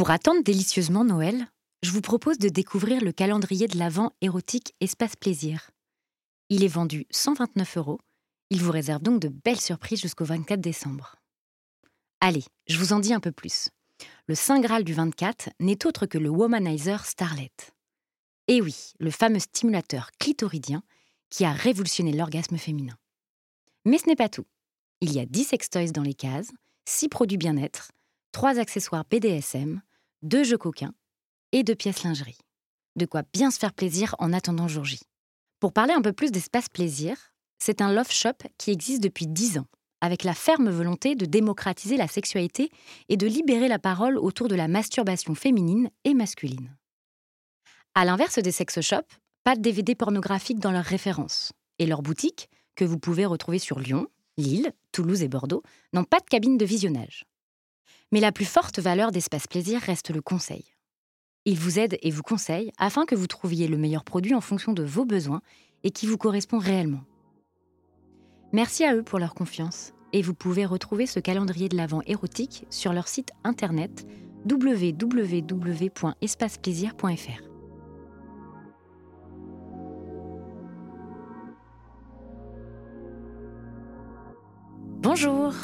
Pour attendre délicieusement Noël, je vous propose de découvrir le calendrier de l'Avent érotique Espace Plaisir. Il est vendu 129 euros. Il vous réserve donc de belles surprises jusqu'au 24 décembre. Allez, je vous en dis un peu plus. Le Saint Graal du 24 n'est autre que le Womanizer Starlet. Et oui, le fameux stimulateur clitoridien qui a révolutionné l'orgasme féminin. Mais ce n'est pas tout. Il y a 10 sextoys dans les cases, 6 produits bien-être, 3 accessoires BDSM, 2 jeux coquins et 2 pièces lingerie. De quoi bien se faire plaisir en attendant jour J. Pour parler un peu plus d'espace plaisir, c'est un love shop qui existe depuis 10 ans, avec la ferme volonté de démocratiser la sexualité et de libérer la parole autour de la masturbation féminine et masculine. À l'inverse des sex shops, pas de DVD pornographiques dans leurs références. Et leurs boutiques, que vous pouvez retrouver sur Lyon, Lille, Toulouse et Bordeaux, n'ont pas de cabine de visionnage. Mais la plus forte valeur d'Espace Plaisir reste le conseil. Ils vous aident et vous conseillent afin que vous trouviez le meilleur produit en fonction de vos besoins et qui vous correspond réellement. Merci à eux pour leur confiance et vous pouvez retrouver ce calendrier de l'Avent érotique sur leur site internet www.espaceplaisir.fr.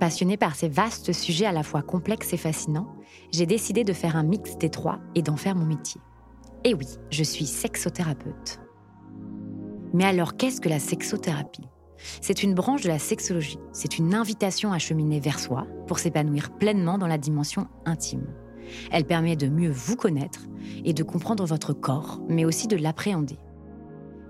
Passionnée par ces vastes sujets à la fois complexes et fascinants, j'ai décidé de faire un mix des trois et d'en faire mon métier. Et oui, je suis sexothérapeute. Mais alors, qu'est-ce que la sexothérapie? C'est une branche de la sexologie. C'est une invitation à cheminer vers soi pour s'épanouir pleinement dans la dimension intime. Elle permet de mieux vous connaître et de comprendre votre corps, mais aussi de l'appréhender.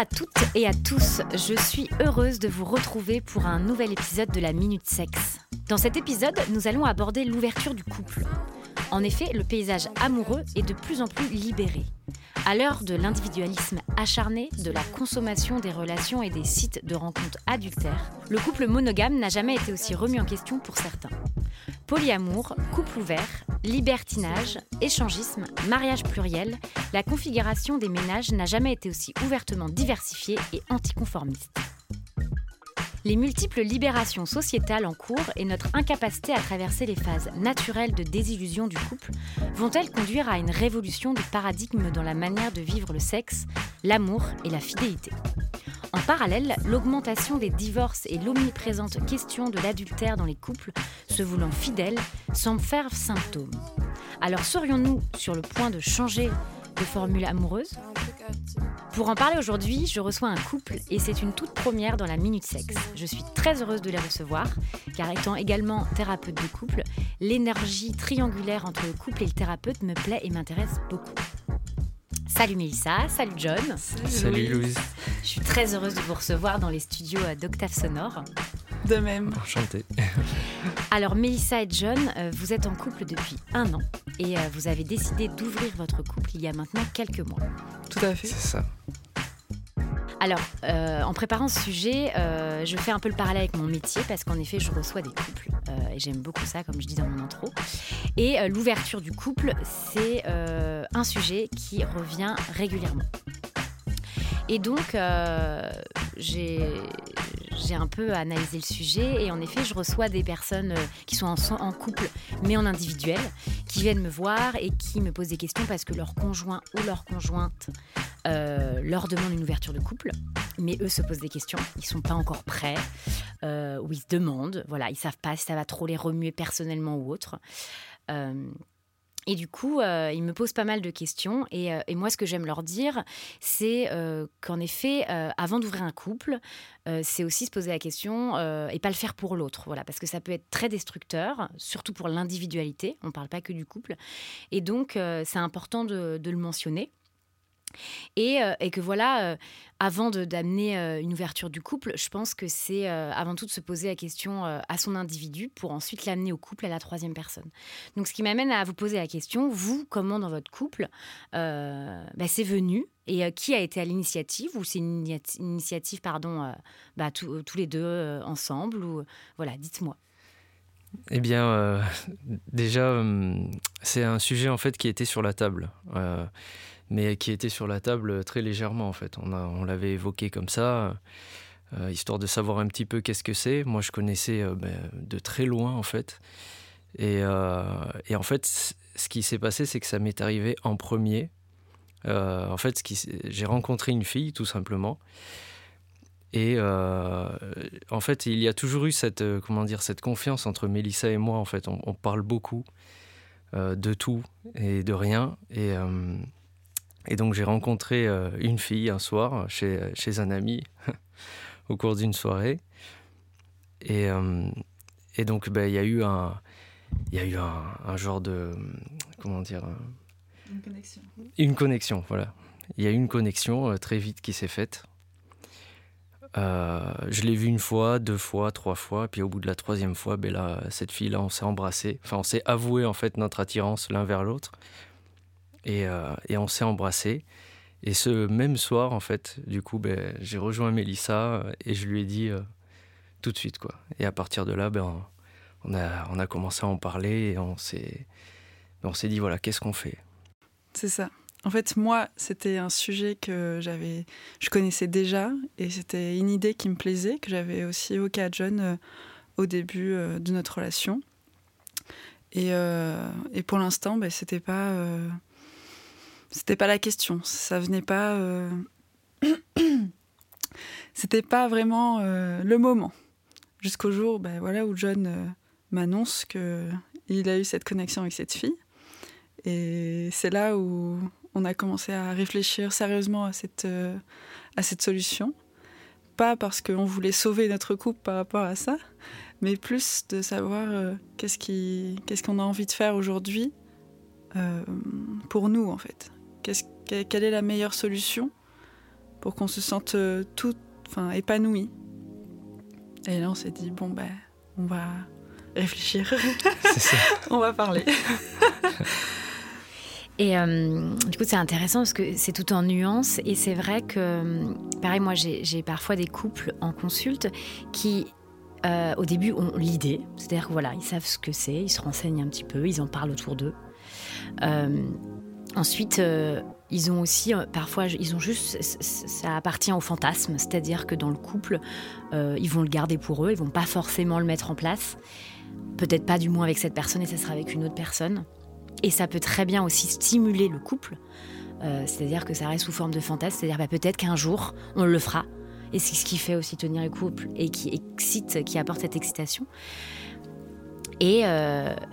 À toutes et à tous, je suis heureuse de vous retrouver pour un nouvel épisode de la Minute Sexe. Dans cet épisode, nous allons aborder l'ouverture du couple. En effet, le paysage amoureux est de plus en plus libéré. À l'heure de l'individualisme acharné, de la consommation des relations et des sites de rencontres adultères, le couple monogame n'a jamais été aussi remis en question pour certains. Polyamour, couple ouvert, libertinage, échangisme, mariage pluriel, la configuration des ménages n'a jamais été aussi ouvertement diversifiée et anticonformiste. Les multiples libérations sociétales en cours et notre incapacité à traverser les phases naturelles de désillusion du couple vont-elles conduire à une révolution du paradigme dans la manière de vivre le sexe, l'amour et la fidélité? En parallèle, l'augmentation des divorces et l'omniprésente question de l'adultère dans les couples se voulant fidèles semble faire symptôme. Alors serions-nous sur le point de changer de formules amoureuses Pour en parler aujourd'hui, je reçois un couple et c'est une toute première dans la Minute Sexe. Je suis très heureuse de les recevoir car étant également thérapeute de couple, l'énergie triangulaire entre le couple et le thérapeute me plaît et m'intéresse beaucoup. Salut Mélissa, salut John. Salut, Louise. Je suis très heureuse de vous recevoir dans les studios d'Octave Sonore. De même. Enchanté. Alors Mélissa et John, euh, vous êtes en couple depuis un an et euh, vous avez décidé d'ouvrir votre couple il y a maintenant quelques mois. Tout à fait. C'est ça. Alors, euh, en préparant ce sujet, euh, je fais un peu le parallèle avec mon métier parce qu'en effet, je reçois des couples euh, et j'aime beaucoup ça, comme je dis dans mon intro. Et l'ouverture du couple, c'est un sujet qui revient régulièrement. Et donc, j'ai j'ai un peu analysé le sujet et en effet, je reçois des personnes qui sont en, couple mais en individuel, qui viennent me voir et qui me posent des questions parce que leur conjoint ou leur conjointe euh, leur demande une ouverture de couple, mais eux se posent des questions, ils sont pas encore prêts, euh, ou ils se demandent, voilà, ils savent pas si ça va trop les remuer personnellement ou autre. Euh, et du coup, ils me posent pas mal de questions. Et, moi, ce que j'aime leur dire, c'est qu'en effet, avant d'ouvrir un couple, c'est aussi se poser la question et pas le faire pour l'autre. Voilà, parce que ça peut être très destructeur, surtout pour l'individualité. On ne parle pas que du couple. Et donc, c'est important de, le mentionner. Euh, et, que voilà, euh, avant d'amener euh, une ouverture du couple, je pense que c'est avant tout de se poser la question à son individu pour ensuite l'amener au couple à la troisième personne. Donc ce qui m'amène à vous poser la question, vous, comment dans votre couple, bah, c'est venu et qui a été à l'initiative ou c'est une initiative, pardon, bah, tous les deux ensemble ou voilà, dites-moi. Eh bien, déjà, hum, c'est un sujet en fait qui était sur la table mais qui était sur la table très légèrement en fait. On, on l'avait évoqué comme ça, euh, histoire de savoir un petit peu qu'est-ce que c'est. Moi, je connaissais euh, ben, de très loin en fait. Et, euh, et en fait, ce qui s'est passé, c'est que ça m'est arrivé en premier. en fait, j'ai rencontré une fille, tout simplement. Et en fait, il y a toujours eu cette, comment dire, cette confiance entre Mélissa et moi. En fait, on, on parle beaucoup de tout et de rien. Et, et donc j'ai rencontré euh, une fille un soir chez, chez un ami au cours d'une soirée. Et, euh, et donc ben, il y a eu un, il y a eu un, un, genre de comment dire une connexion. Une connexion, voilà. Il y a eu une connexion euh, très vite qui s'est faite. je l'ai vue une fois, deux fois, trois fois, puis au bout de la troisième fois, ben là, cette fille-là, on s'est embrassé. Enfin, on s'est avoué en fait notre attirance l'un vers l'autre. Euh, et, on s'est embrassé. Et ce même soir, en fait, du coup, ben, j'ai rejoint Mélissa euh, et je lui ai dit euh, tout de suite, quoi. Et à partir de là, ben, on, a, commencé à en parler et on s'est, ben, on s'est dit, voilà, qu'est-ce qu'on fait? C'est ça. En fait, moi, c'était un sujet que j'avais, je connaissais déjà et c'était une idée qui me plaisait, que j'avais aussi évoquée à John au début de notre relation. Et, pour l'instant, ben, c'était pas c'était pas la question. Ça venait pas. Euh, c'était pas vraiment euh, le moment. Jusqu'au jour ben, voilà, où John euh, m'annonce qu'il a eu cette connexion avec cette fille. Et c'est là où on a commencé à réfléchir sérieusement à cette, à cette solution. Pas parce qu'on voulait sauver notre couple par rapport à ça, mais plus de savoir qu'est-ce qu'on a envie de faire aujourd'hui pour nous, en fait quelle est la meilleure solution pour qu'on se sente euh, tout enfin, épanoui? Et là, on s'est dit, bon, ben, on va réfléchir. on va parler. Et euh, du coup, c'est intéressant parce que c'est tout en nuances. Et c'est vrai que, pareil, moi, j'ai parfois des couples en consulte qui, euh, au début, ont l'idée. C'est-à-dire que voilà, ils savent ce que c'est, ils se renseignent un petit peu, ils en parlent autour d'eux. Ensuite, euh, ils ont aussi, euh, parfois, ils ont juste, ça appartient au fantasme, c'est-à-dire que dans le couple, euh, ils vont le garder pour eux, ils vont pas forcément le mettre en place. Peut-être pas du moins avec cette personne et ça sera avec une autre personne. Et ça peut très bien aussi stimuler le couple, c'est-à-dire que ça reste sous forme de fantasme, c'est-à-dire bah, peut-être qu'un jour, on le fera. Et c'est ce qui fait aussi tenir le couple et qui excite, qui apporte cette excitation. Et,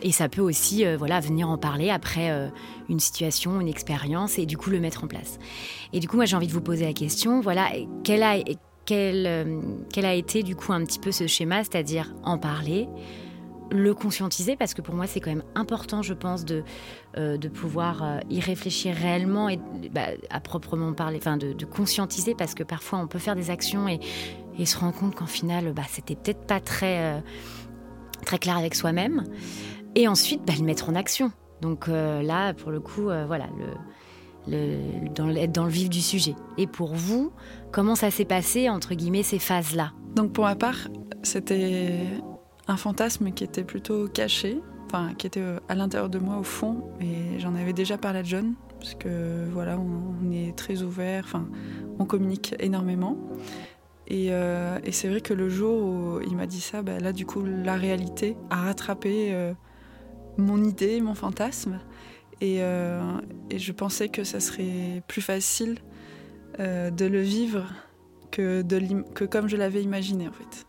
et, ça peut aussi voilà, venir en parler après une situation, une expérience, et du coup le mettre en place. Et du coup, moi j'ai envie de vous poser la question, voilà, quel a, été du coup un petit peu ce schéma, c'est-à-dire en parler, le conscientiser parce que pour moi c'est quand même important je pense de, euh, pouvoir euh, y réfléchir réellement et bah, à proprement parler enfin de, conscientiser parce que parfois on peut faire des actions et, se rendre compte qu'en final bah, c'était peut-être pas très euh, très clair avec soi-même. Et ensuite bah, le mettre en action. Donc là pour le coup voilà le, dans, être dans le vif du sujet. Et pour vous comment ça s'est passé entre guillemets ces phases là donc pour ma part c'était un fantasme qui était plutôt caché, enfin qui était euh, à l'intérieur de moi au fond, et j'en avais déjà parlé à John, parce que voilà, on, est très ouvert, enfin on communique énormément. Et, euh, c'est vrai que le jour où il m'a dit ça, bah, là du coup la réalité a rattrapé euh, mon idée, mon fantasme, et, je pensais que ça serait plus facile de le vivre que, comme je l'avais imaginé en fait.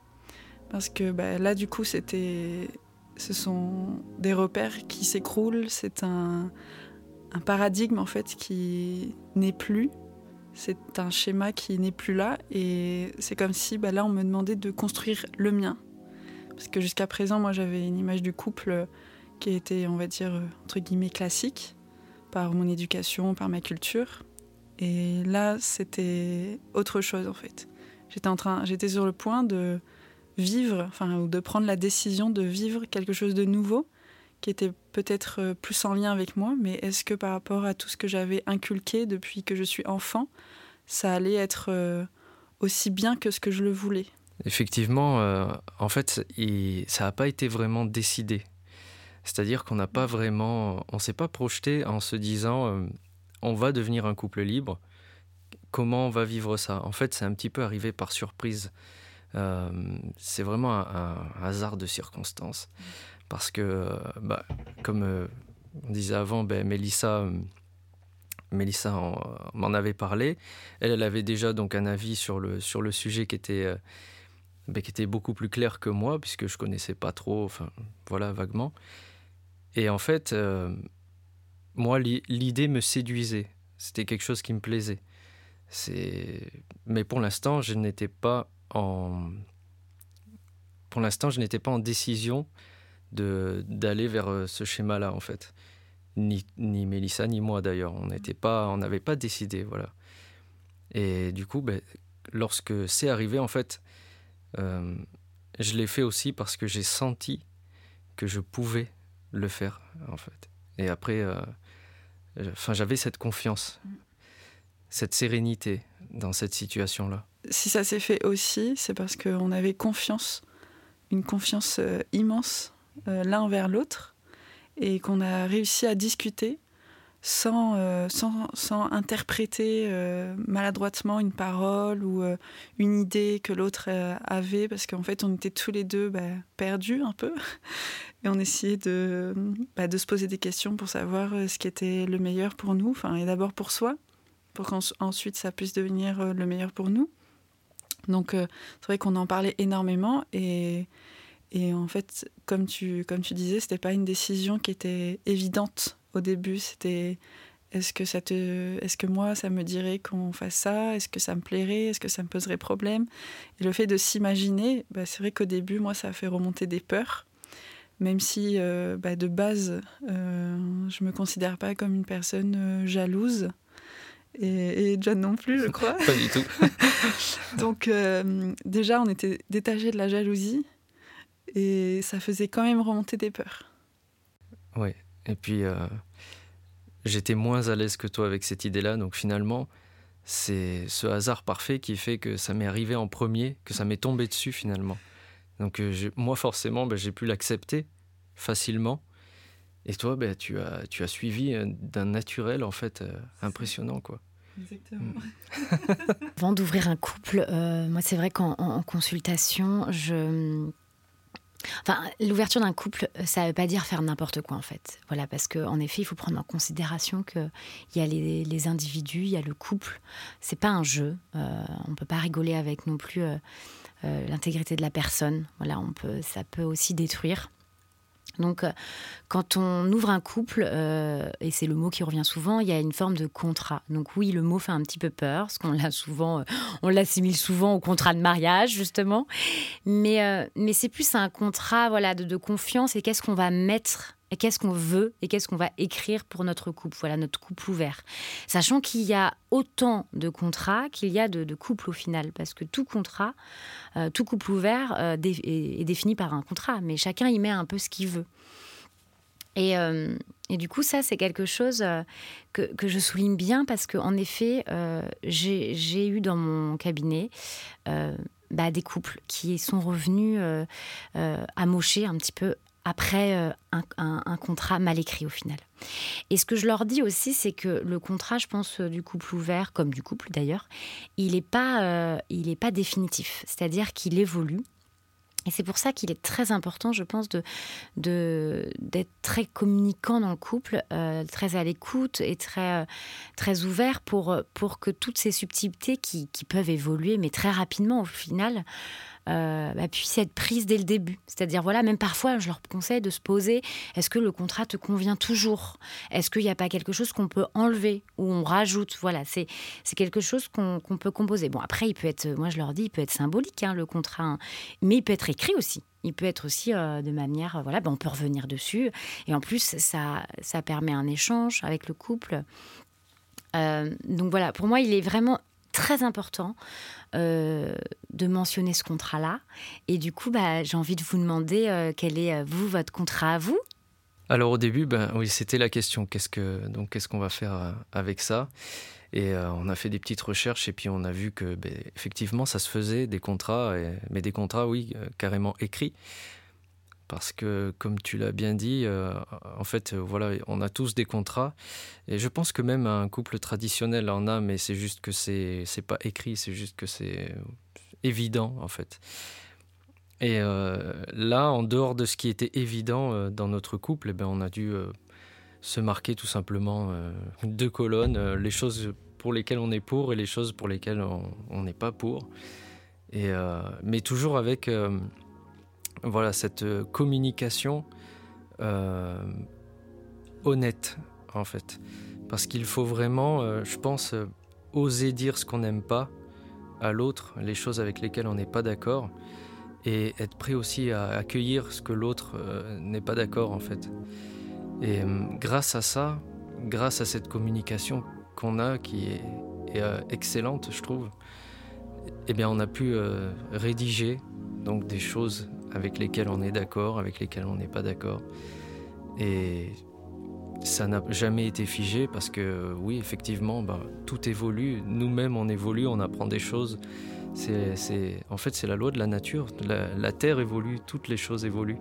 Parce que bah, là, du coup, c'était, ce sont des repères qui s'écroulent. C'est un, paradigme en fait qui n'est plus. C'est un schéma qui n'est plus là. Et c'est comme si bah, là, on me demandait de construire le mien. Parce que jusqu'à présent, moi, j'avais une image du couple qui était, on va dire, entre guillemets, classique, par mon éducation, par ma culture. Et là, c'était autre chose, en fait. J'étais, en train, j'étais sur le point de vivre, enfin, ou de prendre la décision de vivre quelque chose de nouveau qui était peut-être euh, plus en lien avec moi, mais est-ce que par rapport à tout ce que j'avais inculqué depuis que je suis enfant, ça allait être euh, aussi bien que ce que je le voulais? Effectivement, euh, en fait, ça n'a pas été vraiment décidé. C'est-à-dire qu'on n'a pas vraiment, on s'est pas projeté en se disant, on va devenir un couple libre. Comment on va vivre ça? En fait, c'est un petit peu arrivé par surprise. Euh, c'est vraiment un, hasard de circonstances. Parce que, bah, comme euh, on disait avant, ben, Mélissa, euh, Mélissa m'en avait parlé. Elle, avait déjà donc un avis sur le, sur le sujet qui était, ben, qui était beaucoup plus clair que moi, puisque je connaissais pas trop, enfin, voilà, vaguement. Et en fait, moi, l'idée me séduisait. C'était quelque chose qui me plaisait. Mais pour l'instant, je n'étais pas en... Pour l'instant, je n'étais pas en décision d'aller vers euh, ce schéma-là, en fait. Ni, ni Mélissa, ni moi, d'ailleurs. On n'était pas, on n'avait pas décidé, voilà. Et du coup, ben, lorsque c'est arrivé, en fait, euh, je l'ai fait aussi parce que j'ai senti que je pouvais le faire, en fait. Et après, euh, enfin, j'avais cette confiance, cette sérénité dans cette situation-là si ça s'est fait aussi, c'est parce qu'on avait confiance, une confiance immense l'un envers l'autre, et qu'on a réussi à discuter sans, euh, sans, interpréter maladroitement une parole ou une idée que l'autre avait, parce qu'en fait on était tous les deux bah, perdus un peu, et on essayait de, bah, de se poser des questions pour savoir ce qui était le meilleur pour nous, enfin, et d'abord pour soi, pour qu'ensuite ça puisse devenir le meilleur pour nous. Donc euh, c'est vrai qu'on en parlait énormément et, et en fait, comme tu, comme tu disais, c'était pas une décision qui était évidente au début. C'était est-ce que ça te, est-ce que moi ça me dirait qu'on fasse ça? Est-ce que ça me plairait? Est-ce que ça me poserait problème? Et le fait de s'imaginer, bah, c'est vrai qu'au début, moi, ça a fait remonter des peurs. Même si euh, bah, de base, euh, je me considère pas comme une personne jalouse et, John non plus, je crois. Pas du tout. Donc euh, déjà, on était détaché de la jalousie et ça faisait quand même remonter des peurs. Oui, et puis euh, j'étais moins à l'aise que toi avec cette idée-là, donc finalement, c'est ce hasard parfait qui fait que ça m'est arrivé en premier, que ça m'est tombé dessus finalement. Donc euh, moi forcément, ben, j'ai pu l'accepter facilement. Et toi, ben, tu, as, tu as suivi d'un naturel en fait impressionnant quoi. Exactement. Avant d'ouvrir un couple, euh, moi c'est vrai qu'en consultation, je... Enfin, l'ouverture d'un couple, ça ne veut pas dire faire n'importe quoi en fait. Voilà, parce qu'en effet, il faut prendre en considération qu'il y a les, individus, il y a le couple. C'est pas un jeu. Euh, on ne peut pas rigoler avec non plus euh, l'intégrité de la personne. Voilà, on peut, ça peut aussi détruire. Donc, euh, quand on ouvre un couple, euh, et c'est le mot qui revient souvent, il y a une forme de contrat. Donc oui, le mot fait un petit peu peur, parce qu'on l'a souvent, euh, on l'assimile souvent au contrat de mariage justement, mais mais c'est plus un contrat, voilà, de, confiance et qu'est-ce qu'on va mettre et qu'est-ce qu'on veut et qu'est-ce qu'on va écrire pour notre couple, voilà notre couple ouvert. Sachant qu'il y a autant de contrats qu'il y a de, couples au final, parce que tout contrat, tout couple ouvert est, défini par un contrat, mais chacun y met un peu ce qu'il veut. Euh, et, du coup, ça, c'est quelque chose euh, que, je souligne bien parce qu'en effet, euh, j'ai eu dans mon cabinet bah, des couples qui sont revenus amochés un petit peu après un, un, contrat mal écrit au final. Et ce que je leur dis aussi, c'est que le contrat, je pense, du couple ouvert, comme du couple d'ailleurs, il n'est pas, il pas définitif. C'est-à-dire qu'il évolue et c'est pour ça qu'il est très important, je pense, de, d'être très communicant dans le couple, euh, très à l'écoute et très, euh, très ouvert pour, pour que toutes ces subtilités qui peuvent évoluer, mais très rapidement au final, euh, bah, puisse être prise dès le début. C'est-à-dire, voilà, même parfois, je leur conseille de se poser est-ce que le contrat te convient toujours? Est-ce qu'il n'y a pas quelque chose qu'on peut enlever ou on rajoute? Voilà, c'est quelque chose qu'on peut composer. Bon, après, il peut être, moi je leur dis, il peut être symbolique, hein, le contrat, hein. mais il peut être écrit aussi. Il peut être aussi euh, de manière, euh, voilà, ben, on peut revenir dessus. Et en plus, ça, ça permet un échange avec le couple. donc voilà, pour moi, il est vraiment très important euh, de mentionner ce contrat-là. Et du coup, bah, j'ai envie de vous demander euh, quel est, euh, vous, votre contrat à vous? Alors au début, ben, oui, c'était la question. Qu'est-ce qu'on va faire avec ça? Et on a fait des petites recherches et puis on a vu que ben, effectivement, ça se faisait des contrats, mais des contrats, oui, carrément écrits parce que, comme tu l'as bien dit, euh, en fait, euh, voilà, on a tous des contrats. Et je pense que même un couple traditionnel en a, mais c'est juste que c'est, pas écrit, c'est juste que c'est évident, en fait. Et euh, là, en dehors de ce qui était évident dans notre couple, eh ben, on a dû se marquer tout simplement deux colonnes, les choses pour lesquelles on est pour et les choses pour lesquelles on n'est pas pour. Et, mais toujours avec voilà, cette euh, communication euh, honnête, en fait. Parce qu'il faut vraiment, euh, je pense, oser dire ce qu'on n'aime pas à l'autre, les choses avec lesquelles on n'est pas d'accord, et être prêt aussi à accueillir ce que l'autre n'est pas d'accord, en fait. Et grâce à ça, grâce à cette communication qu'on a, qui est, excellente, je trouve, eh bien, on a pu rédiger donc des choses avec lesquels on est d'accord, avec lesquels on n'est pas d'accord. Et ça n'a jamais été figé parce que oui, effectivement, bah, tout évolue. Nous-mêmes, on évolue, on apprend des choses. C'est, en fait, c'est la loi de la nature. La, Terre évolue, toutes les choses évoluent.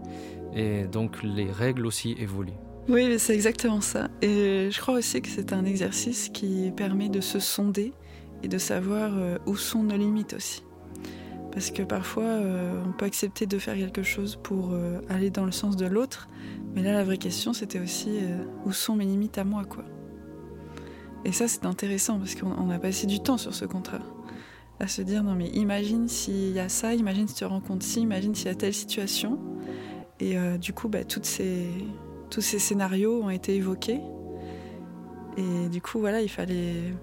Et donc, les règles aussi évoluent. Oui, c'est exactement ça. Et je crois aussi que c'est un exercice qui permet de se sonder et de savoir euh, où sont nos limites aussi. Parce que parfois, euh, on peut accepter de faire quelque chose pour euh, aller dans le sens de l'autre. Mais là, la vraie question, c'était aussi euh, où sont mes limites à moi, quoi. Et ça, c'est intéressant parce qu'on a passé du temps sur ce contrat. À se dire, non, mais imagine s'il y a ça, imagine si tu rencontres ci, imagine s'il y a telle situation. Et du coup, bah, toutes tous ces scénarios ont été évoqués. Et du coup, voilà, il fallait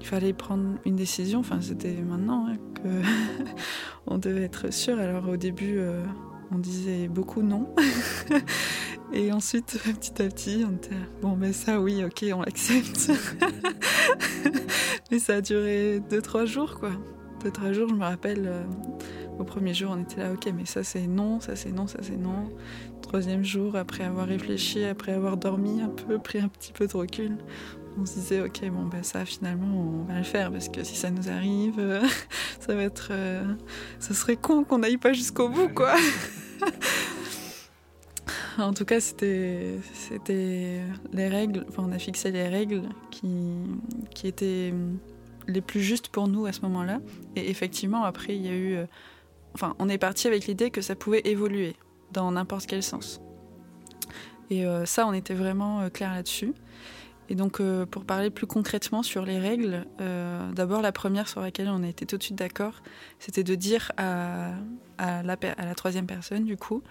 il fallait prendre une décision. Enfin, c'était maintenant hein, que on devait être sûr. Alors au début, euh, on disait beaucoup non. Et ensuite, petit à petit, on était bon, ben ça, oui, ok, on l'accepte. Mais ça a duré deux, trois jours, quoi. Deux, trois jours, je me rappelle. Euh, au premier jour, on était là, ok, mais ça c'est non, ça c'est non, ça c'est non. Troisième jour, après avoir réfléchi, après avoir dormi un peu, pris un petit peu de recul, on se disait ok ben ça finalement on va le faire parce que si ça nous arrive euh, ça va être euh, ça serait con qu'on n'aille pas jusqu'au bout quoi. En tout cas c'était c'était les règles enfin on a fixé les règles qui qui étaient les plus justes pour nous à ce moment-là. Et effectivement après il y a eu euh, on est parti avec l'idée que ça pouvait évoluer dans n'importe quel sens. Et ça on était vraiment clair là-dessus et donc, euh, pour parler plus concrètement sur les règles, euh, d'abord la première sur laquelle on a été tout de suite d'accord, c'était de dire à, la, troisième personne, du coup,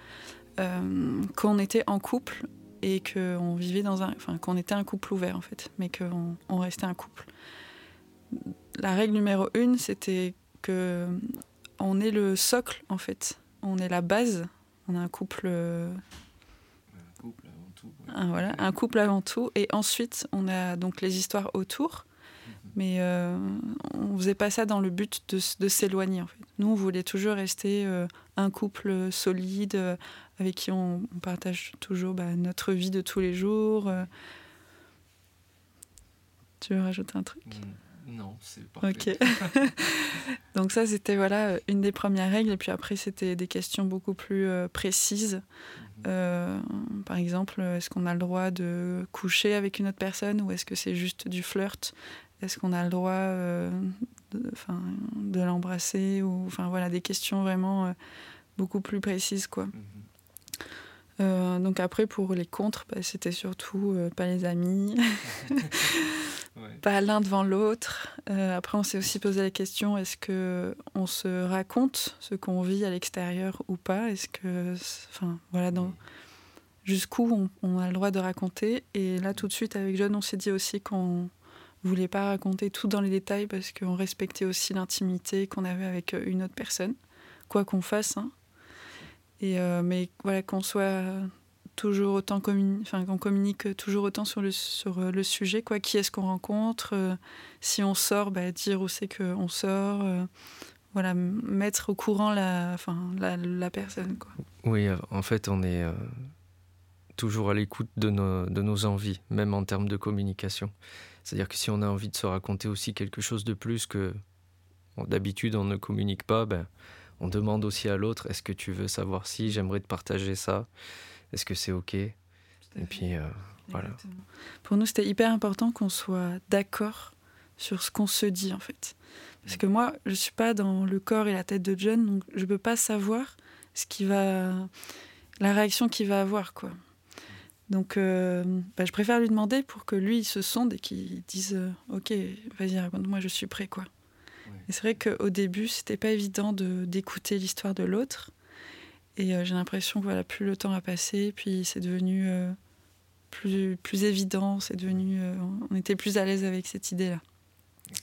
qu'on était en couple et qu'on vivait dans un, enfin qu'on était un couple ouvert en fait, mais qu'on on restait un couple. La règle numéro une, c'était que on est le socle en fait, on est la base, on est un couple. Un couple avant tout. Un, voilà, un couple avant tout, et ensuite on a donc les histoires autour. Mhm. Mais euh, on faisait pas ça dans le but de, de s'éloigner. En fait. Nous, on voulait toujours rester euh, un couple solide, euh, avec qui on, partage toujours bah, notre vie de tous les jours. Tu veux rajouter un truc? Mm, Non, c'est parfait. Ok. Donc ça, c'était voilà une des premières règles. Et puis après, c'était des questions beaucoup plus euh, précises. Mhm. Euh, par exemple, est-ce qu'on a le droit de coucher avec une autre personne ou est-ce que c'est juste du flirt? Est-ce qu'on a le droit de, de l'embrasser ou enfin voilà des questions vraiment beaucoup plus précises quoi. Mhm. Euh, donc après, pour les contres, bah, c'était surtout euh, pas les amis, pas l'un devant l'autre. Euh, après, on s'est aussi posé la question est-ce que on se raconte ce qu'on vit à l'extérieur ou pas? Est-ce que, enfin, voilà, dans jusqu'où on, a le droit de raconter? Et là, tout de suite, avec John, on s'est dit aussi qu'on voulait pas raconter tout dans les détails parce qu'on respectait aussi l'intimité qu'on avait avec une autre personne, quoi qu'on fasse. Hein. Et, euh, mais voilà, qu'on soit toujours autant enfin qu'on communique toujours autant sur le sur euh, le sujet quoi. Qui est-ce qu'on rencontre euh, si on sort bah, dire où c'est qu'on sort voilà mettre au courant la enfin la, personne oui en fait on est toujours à l'écoute de nos de nos envies même en termes de communication. C'est-à-dire que si on a envie de se raconter aussi quelque chose de plus que d'habitude on ne communique pas ben on demande aussi à l'autre est-ce que tu veux savoir si j'aimerais te partager ça? Est-ce que c'est OK Et puis euh, voilà. Pour nous, c'était hyper important qu'on soit d'accord sur ce qu'on se dit en fait. Parce mm. que moi, je suis pas dans le corps et la tête de John, donc je peux pas savoir ce qui va, la réaction qu'il va avoir quoi. Donc, euh, bah, je préfère lui demander pour que lui il se sonde et qu'il dise euh, Ok, vas-y, raconte-moi, je suis prêt, quoi. Et c'est vrai qu'au début, c'était pas évident d'écouter l'histoire de l'autre. Et euh, j'ai l'impression que voilà, plus le temps a passé, puis c'est devenu euh, plus, plus évident, c'est devenu, euh, on était plus à l'aise avec cette idée-là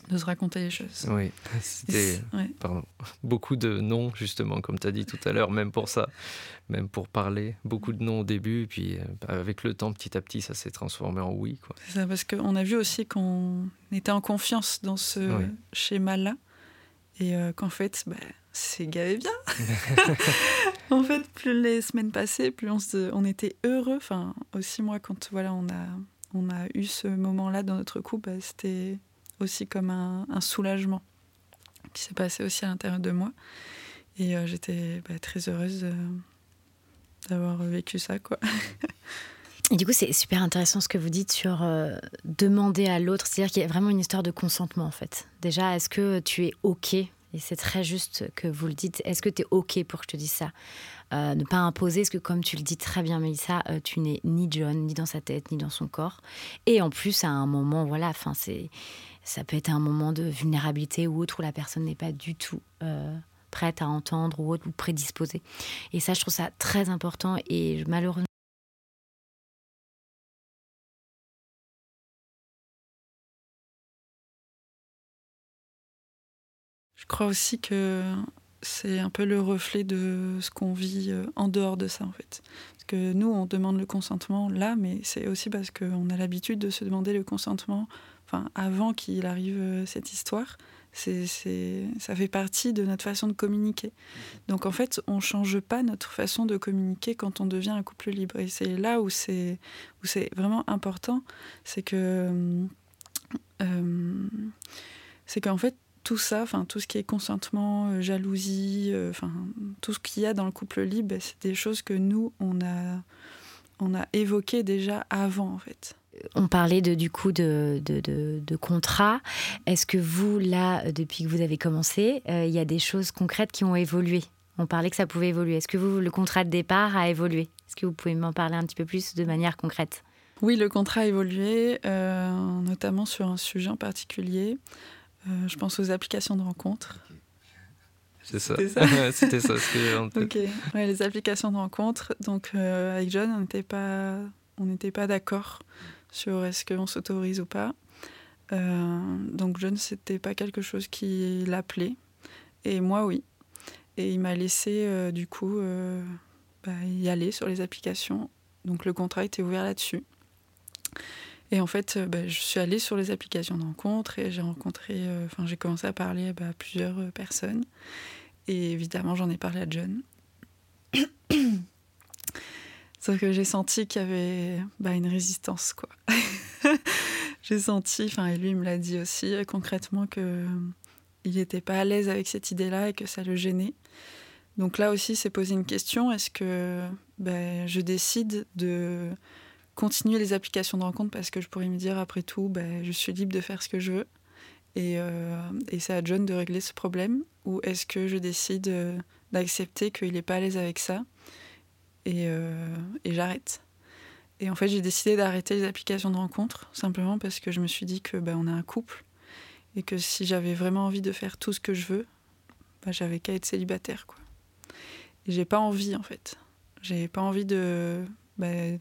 de se raconter les choses. Oui, c'était pardon, beaucoup de noms, justement, comme tu as dit tout à l'heure, même pour ça, même pour parler, beaucoup de noms au début, et puis avec le temps, petit à petit, ça s'est transformé en oui. C'est ça, parce qu'on a vu aussi qu'on était en confiance dans ce schéma-là, et qu'en fait, bah, c'est gavé bien. en fait, plus les semaines passaient, plus on, était heureux. Enfin, aussi moi, quand voilà, on, a, on a eu ce moment-là dans notre couple, bah, c'était aussi comme un, un soulagement qui s'est passé aussi à l'intérieur de moi. Et euh, j'étais bah, très heureuse euh, d'avoir vécu ça. quoi. Et du coup, c'est super intéressant ce que vous dites sur euh, demander à l'autre. C'est-à-dire qu'il y a vraiment une histoire de consentement, en fait. Déjà, est-ce que tu es OK Et c'est très juste que vous le dites. Est-ce que tu es OK pour que je te dise ça euh, Ne pas imposer, parce que comme tu le dis très bien, Mélissa, euh, tu n'es ni John, ni dans sa tête, ni dans son corps. Et en plus, à un moment, voilà, enfin, ça peut être un moment de vulnérabilité ou autre où la personne n'est pas du tout prête à entendre ou autre, ou prédisposée. Et ça, je trouve ça très important. Et malheureusement, Je crois aussi que c'est un peu le reflet de ce qu'on vit euh, en dehors de ça, en fait. Parce que nous, on demande le consentement là, mais c'est aussi parce qu'on a l'habitude de se demander le consentement enfin, avant qu'il arrive euh, cette histoire. C'est, ça fait partie de notre façon de communiquer. Donc en fait, on ne change pas notre façon de communiquer quand on devient un couple libre. Et c'est là où c'est, où c'est vraiment important, c'est que... Euh, c'est qu'en fait, tout ça, enfin tout ce qui est consentement, euh, jalousie, euh, enfin tout ce qu'il y a dans le couple libre, c'est des choses que nous on a on a évoqué déjà avant en fait. On parlait de, du coup de, de, de, contrat. Est-ce que vous, là, depuis que vous avez commencé, euh, il y a des choses concrètes qui ont évolué? On parlait que ça pouvait évoluer. Est-ce que vous, le contrat de départ a évolué? Est-ce que vous pouvez m'en parler un petit peu plus de manière concrète? Oui, le contrat a évolué, notamment sur un sujet en particulier. Euh, je pense aux applications de rencontres. c'est ça. C'était ça ce que en tête. Ok, ouais, les applications de rencontre. Donc euh, avec John, on n'était pas, on n'était pas d'accord sur est-ce qu'on s'autorise ou pas. Euh, donc John, c'était pas quelque chose qui l'appelait. Et moi, oui. Et il m'a laissé euh, du coup euh, bah, y aller sur les applications. Donc le contrat était ouvert là-dessus. Et en fait, euh, bah, je suis allée sur les applications de rencontre et j'ai rencontré, euh, enfin j'ai commencé à parler bah, à plusieurs euh, personnes. Et évidemment, j'en ai parlé à John. Sauf que j'ai senti qu'il y avait bah, une résistance, quoi. j'ai senti, enfin, et lui il me l'a dit aussi concrètement que il n'était pas à l'aise avec cette idée-là et que ça le gênait. Donc là aussi, c'est poser une question est-ce que je décide de continuer les applications de rencontre parce que je pourrais me dire après tout, ben, je suis libre de faire ce que je veux. Et, euh, et c'est à John de régler ce problème ou est-ce que je décide euh, d'accepter qu'il n'est pas à l'aise avec ça et, euh, et j'arrête. Et en fait j'ai décidé d'arrêter les applications de rencontre simplement parce que je me suis dit que ben, on a un couple et que si j'avais vraiment envie de faire tout ce que je veux ben, j'avais qu'à être célibataire quoi. Et j'ai pas envie en fait. J'ai pas envie de ben,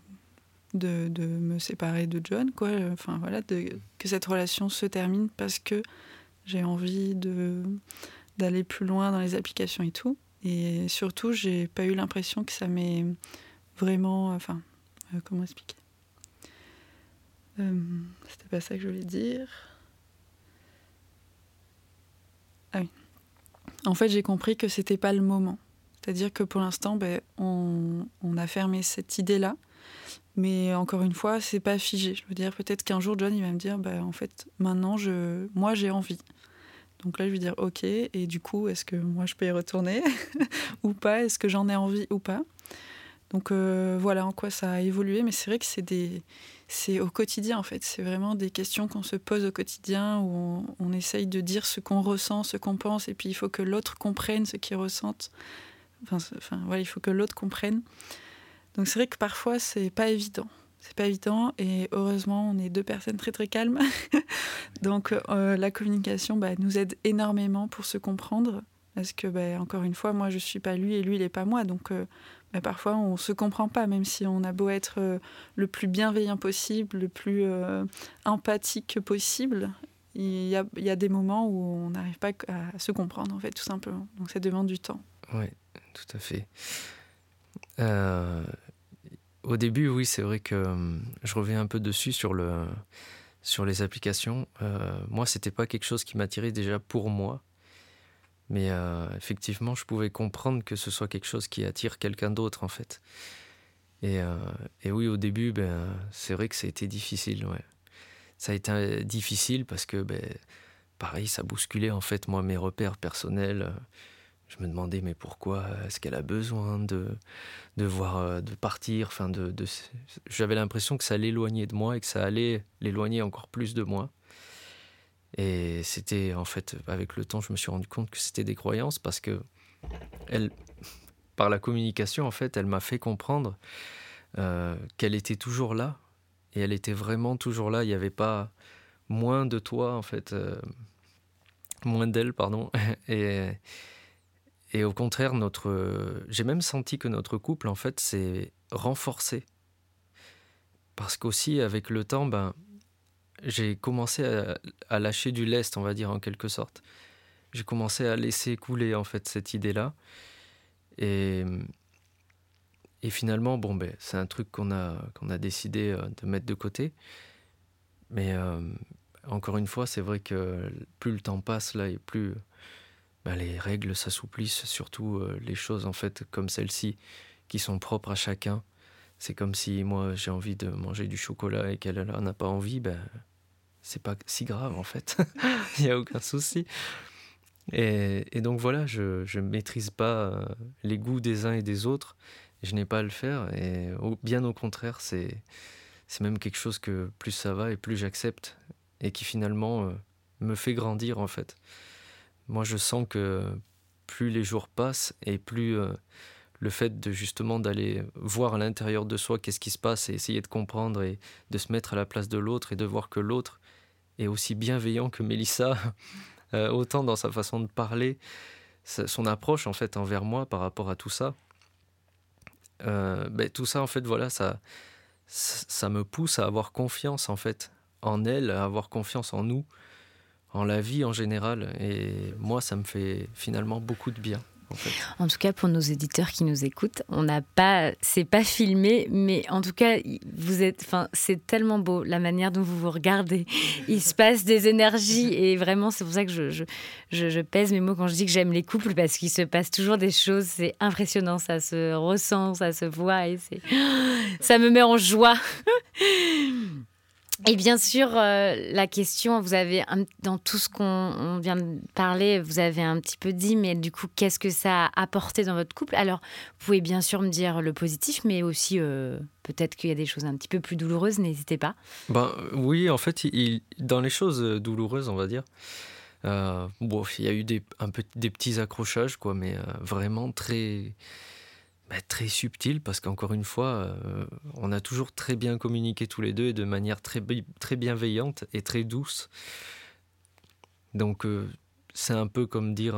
de, de me séparer de John, quoi. Enfin voilà, que cette relation se termine parce que j'ai envie d'aller plus loin dans les applications et tout. Et surtout, j'ai pas eu l'impression que ça m'ait vraiment, enfin, euh, comment expliquer? Euh, C'était pas ça que je voulais dire. Ah oui. En fait, j'ai compris que c'était pas le moment. C'est-à-dire que pour l'instant, ben, on, on a fermé cette idée-là. Mais encore une fois, c'est pas figé. Je veux dire, peut-être qu'un jour, John, il va me dire, bah, en fait, maintenant, je, moi, j'ai envie. Donc là, je vais dire, ok, et du coup, est-ce que moi, je peux y retourner ou pas? Est-ce que j'en ai envie ou pas? Donc euh, voilà en quoi ça a évolué. Mais c'est vrai que c'est des, c'est au quotidien, en fait. C'est vraiment des questions qu'on se pose au quotidien où on, essaye de dire ce qu'on ressent, ce qu'on pense, et puis il faut que l'autre comprenne ce qu'il ressente. Enfin, enfin, voilà, il faut que l'autre comprenne. Donc c'est vrai que parfois c'est pas évident. C'est pas évident et heureusement on est deux personnes très très calmes. Donc euh, la communication bah, nous aide énormément pour se comprendre parce que bah, encore une fois moi je suis pas lui et lui il est pas moi donc euh, bah, parfois on se comprend pas même si on a beau être euh, le plus bienveillant possible, le plus empathique possible. Il y, a, il y a des moments où on n'arrive pas à se comprendre en fait tout simplement. Donc ça demande du temps. Oui, tout à fait. Euh, au début, oui, c'est vrai que euh, je reviens un peu dessus sur, le, les applications. Euh, moi, c'était pas quelque chose qui m'attirait déjà pour moi. Mais euh, effectivement, je pouvais comprendre que ce soit quelque chose qui attire quelqu'un d'autre, en fait. Et, et, oui, au début, ben, c'est vrai que ça a été difficile. Ouais. Ça a été difficile parce que, ben, pareil, ça bousculait en fait, moi, mes repères personnels je me demandais mais pourquoi est-ce qu'elle a besoin de, de voir de partir enfin de, de j'avais l'impression que ça l'éloignait de moi et que ça allait l'éloigner encore plus de moi. Et c'était en fait avec le temps je me suis rendu compte que c'était des croyances parce que elle par la communication en fait elle m'a fait comprendre euh, qu'elle était toujours là et elle était vraiment toujours là. Il n'y avait pas moins de toi en fait euh, moins d'elle pardon et et au contraire, notre, j'ai même senti que notre couple, en fait, s'est renforcé. Parce qu'aussi, avec le temps, ben, j'ai commencé à, lâcher du lest, on va dire, en quelque sorte. J'ai commencé à laisser couler, en fait, cette idée-là. Et, et finalement, bon, ben, c'est un truc qu'on a, qu'on a décidé de mettre de côté. Mais euh, encore une fois, c'est vrai que plus le temps passe, là, et plus bah, les règles s'assouplissent, surtout euh, les choses en fait comme celle-ci qui sont propres à chacun. C'est comme si moi j'ai envie de manger du chocolat et qu'elle n'a pas envie, ben c'est pas si grave en fait. Il n'y a aucun souci. Et, donc voilà, je ne maîtrise pas euh, les goûts des uns et des autres. Je n'ai pas à le faire. Et bien au contraire, c'est même quelque chose que plus ça va et plus j'accepte. Et qui finalement euh, me fait grandir en fait moi je sens que plus les jours passent et plus euh, le fait de justement d'aller voir à l'intérieur de soi qu'est-ce qui se passe et essayer de comprendre et de se mettre à la place de l'autre et de voir que l'autre est aussi bienveillant que Mélissa, euh, autant dans sa façon de parler, son approche en fait envers moi par rapport à tout ça. Ben, tout ça en fait voilà ça ça me pousse à avoir confiance en fait en elle, à avoir confiance en nous, en la vie en général. Et moi, ça me fait finalement beaucoup de bien. En, tout cas, pour nos éditeurs qui nous écoutent, on n'a pas, c'est pas filmé, mais en tout cas, vous êtes, enfin, c'est tellement beau la manière dont vous vous regardez. Il se passe des énergies et vraiment, c'est pour ça que je, je, pèse mes mots quand je dis que j'aime les couples parce qu'il se passe toujours des choses. C'est impressionnant, ça se ressent, ça se voit et c'est, ça me met en joie. Et bien sûr, euh, la question, vous avez, dans tout ce qu'on vient de parler, vous avez un petit peu dit, mais du coup, qu'est-ce que ça a apporté dans votre couple? Alors, vous pouvez bien sûr me dire le positif, mais aussi euh, peut-être qu'il y a des choses un petit peu plus douloureuses, n'hésitez pas. Ben, oui, en fait, dans les choses douloureuses, on va dire, euh, il y a eu des, un peu, des petits accrochages, quoi, mais vraiment très bah, très subtil parce qu'encore une fois, euh, on a toujours très bien communiqué tous les deux et de manière très, très bienveillante et très douce. Donc euh, c'est un peu comme dire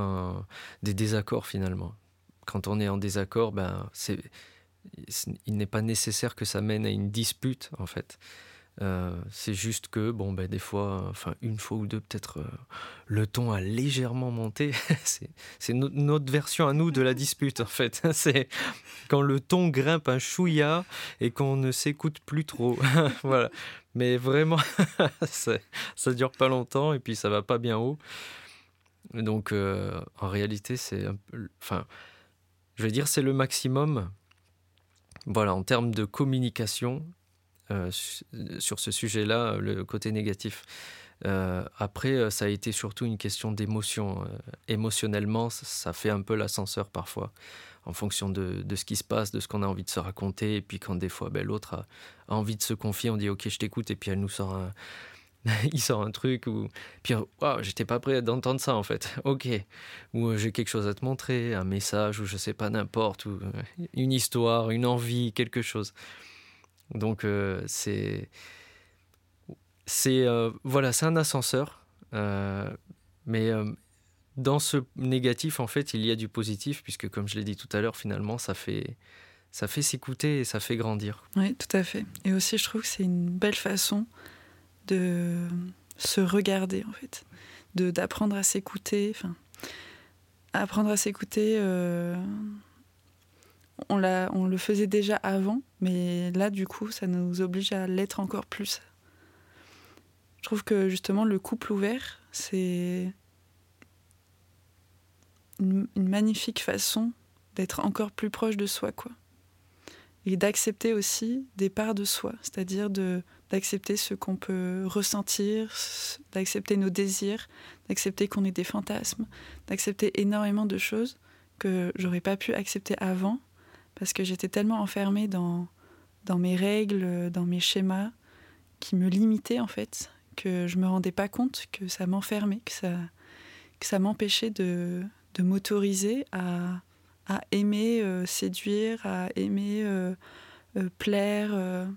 des désaccords finalement. Quand on est en désaccord, ben, il n'est pas nécessaire que ça mène à une dispute en fait. Euh, c'est juste que, bon, ben, des fois, enfin, une fois ou deux, peut-être, euh, le ton a légèrement monté. c'est notre version à nous de la dispute, en fait. c'est quand le ton grimpe un chouïa et qu'on ne s'écoute plus trop. voilà. Mais vraiment, ça dure pas longtemps et puis ça va pas bien haut. Donc, euh, en réalité, c'est. Enfin, je veux dire, c'est le maximum. Voilà, en termes de communication, sur ce sujet-là, le côté négatif. Euh, après, euh, ça a été surtout une question d'émotion. émotionnellement, ça fait un peu l'ascenseur parfois, en fonction de, ce qui se passe, de ce qu'on a envie de se raconter. Et puis quand des fois, ben, l'autre a, envie de se confier, on dit OK, je t'écoute, et puis elle nous sort un, il sort un truc ou puis wow, j'étais pas prêt d'entendre ça en fait. Ok. Ou j'ai quelque chose à te montrer, un message ou je sais pas n'importe ou une histoire, une envie, quelque chose. Donc euh, c'est c'est euh, voilà, c'est un ascenseur, euh, mais dans ce négatif en fait, il y a du positif puisque comme je l'ai dit tout à l'heure, finalement, ça fait ça fait s'écouter et ça fait grandir. Oui, tout à fait. Et aussi, je trouve que c'est une belle façon de se regarder en fait, de d'apprendre à s'écouter, enfin apprendre à s'écouter on, on le faisait déjà avant, mais là, du coup, ça nous oblige à l'être encore plus. Je trouve que justement, le couple ouvert, c'est une, magnifique façon d'être encore plus proche de soi, quoi. Et d'accepter aussi des parts de soi, c'est-à-dire de d'accepter ce qu'on peut ressentir, d'accepter nos désirs, d'accepter qu'on ait des fantasmes, d'accepter énormément de choses que j'aurais pas pu accepter avant parce que j'étais tellement enfermée dans, mes règles, dans mes schémas, qui me limitaient en fait, que je me rendais pas compte que ça m'enfermait, que ça, m'empêchait de, m'autoriser à, aimer euh, séduire, à aimer euh, euh, plaire.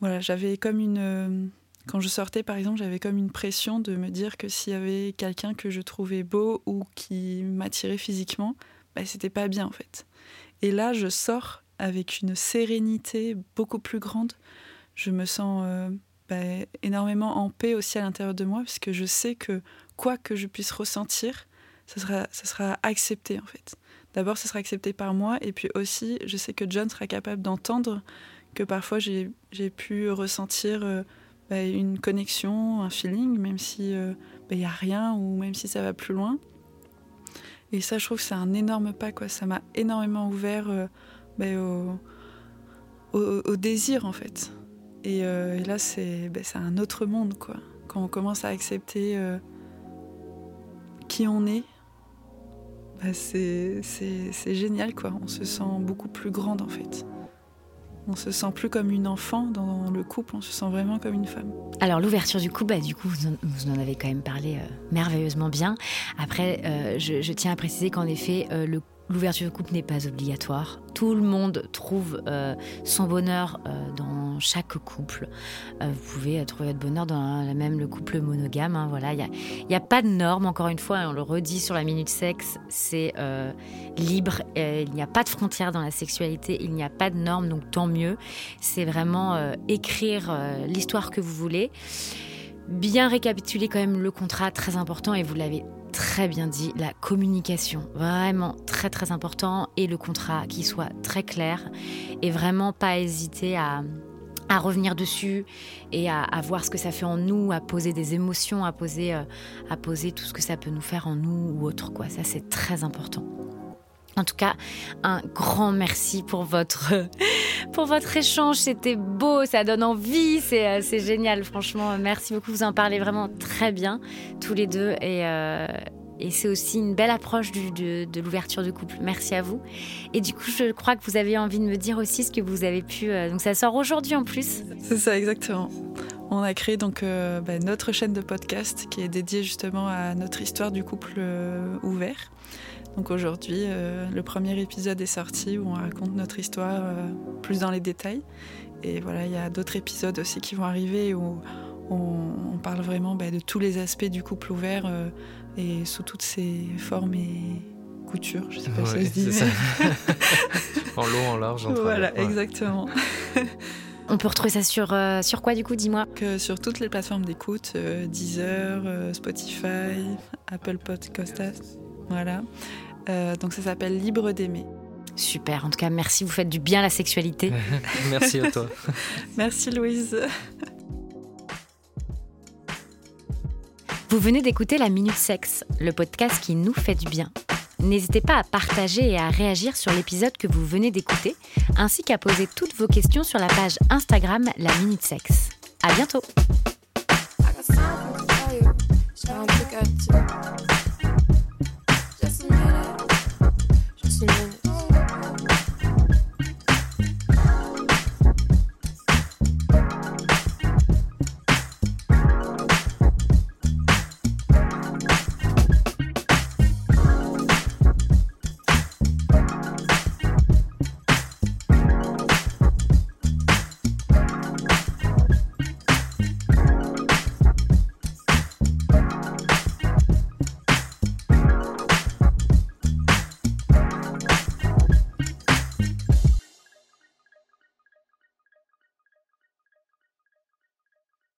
Voilà, j'avais comme une. quand je sortais, par exemple, j'avais comme une pression de me dire que s'il y avait quelqu'un que je trouvais beau ou qui m'attirait physiquement, bah, c'était pas bien en fait. Et là, je sors avec une sérénité beaucoup plus grande. Je me sens euh, bah, énormément en paix aussi à l'intérieur de moi, parce que je sais que quoi que je puisse ressentir, ça sera, accepté en fait. D'abord, ça sera accepté par moi, et puis aussi, je sais que John sera capable d'entendre que parfois j'ai pu ressentir euh, bah, une connexion, un feeling, même si il euh, n'y bah, a rien ou même si ça va plus loin. Et ça, je trouve que c'est un énorme pas, quoi. Ça m'a énormément ouvert euh, ben, au, désir, en fait. Et, euh, là, ben, c'est un autre monde, quoi. Quand on commence à accepter euh, qui on est, ben, c'est génial, quoi. On se sent beaucoup plus grande, en fait. On se sent plus comme une enfant dans le couple, on se sent vraiment comme une femme. Alors l'ouverture du couple, bah, du coup, vous en, avez quand même parlé euh, merveilleusement bien. Après, euh, je, tiens à préciser qu'en effet, euh, l'ouverture du couple n'est pas obligatoire. Tout le monde trouve son bonheur dans dans chaque couple. Euh, vous pouvez trouver votre bonheur dans même le couple monogame. Hein, voilà, il n'y a, pas de normes. Encore une fois, on le redit sur la minute sexe, c'est euh, libre. il n'y a pas de frontières dans la sexualité. Il n'y a pas de normes, donc tant mieux. C'est vraiment écrire l'histoire que vous voulez. Bien récapituler quand même le contrat, très important, et vous l'avez très bien dit, la communication, vraiment très très important, et le contrat qui soit très clair, et vraiment pas hésiter à, revenir dessus et à, voir ce que ça fait en nous, à poser des émotions, à poser, euh, à poser tout ce que ça peut nous faire en nous ou autre. Quoi. Ça, c'est très important. En tout cas, un grand merci pour votre, pour votre échange. C'était beau, ça donne envie, c'est, euh, c'est génial. Franchement, merci beaucoup. Vous en parlez vraiment très bien, tous les deux. Et, euh, et c'est aussi une belle approche de, de, l'ouverture du couple. Merci à vous. Et du coup, je crois que vous avez envie de me dire aussi ce que vous avez pu. Euh, donc, ça sort aujourd'hui en plus. C'est ça, exactement. On a créé donc bah, notre chaîne de podcast qui est dédiée justement à notre histoire du couple ouvert. Donc aujourd'hui, euh, le premier épisode est sorti où on raconte notre histoire euh, plus dans les détails. Et voilà, il y a d'autres épisodes aussi qui vont arriver où on, parle vraiment bah, de tous les aspects du couple ouvert euh, et sous toutes ses formes et coutures. Je sais pas si ça se dit. en long, en large, en Voilà, exactement. On peut retrouver ça sur, sur quoi du coup, dis-moi? Sur toutes les plateformes d'écoute, Deezer, Spotify, Apple Podcasts. Voilà. Euh, donc ça s'appelle Libre d'aimer. Super, en tout cas merci, vous faites du bien à la sexualité. merci à toi. merci Louise. Vous venez d'écouter La Minute Sexe, le podcast qui nous fait du bien. N'hésitez pas à partager et à réagir sur l'épisode que vous venez d'écouter, ainsi qu'à poser toutes vos questions sur la page Instagram La Minute Sexe. À bientôt.